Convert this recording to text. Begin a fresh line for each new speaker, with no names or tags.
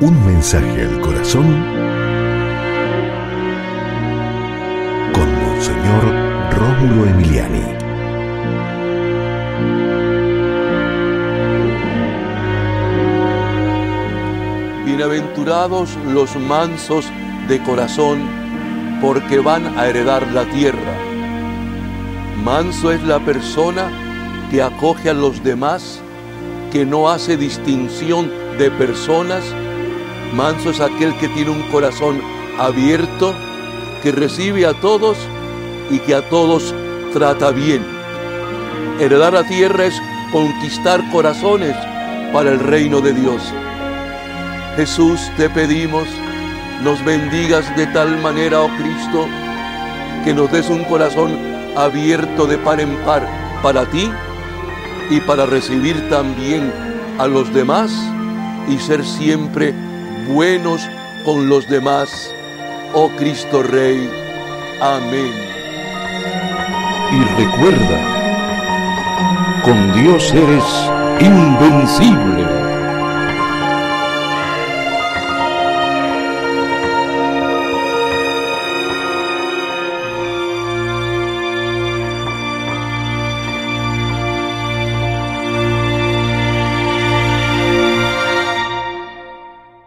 Un mensaje al corazón con Monseñor Rómulo Emiliani.
Bienaventurados los mansos de corazón, porque van a heredar la tierra. Manso es la persona que acoge a los demás, que no hace distinción de personas. Manso es aquel que tiene un corazón abierto, que recibe a todos y que a todos trata bien. Heredar la tierra es conquistar corazones para el reino de Dios. Jesús, te pedimos, nos bendigas de tal manera, oh Cristo, que nos des un corazón abierto de par en par para ti y para recibir también a los demás y ser siempre buenos con los demás. Oh Cristo Rey. Amén.
Y recuerda, con Dios eres invencible.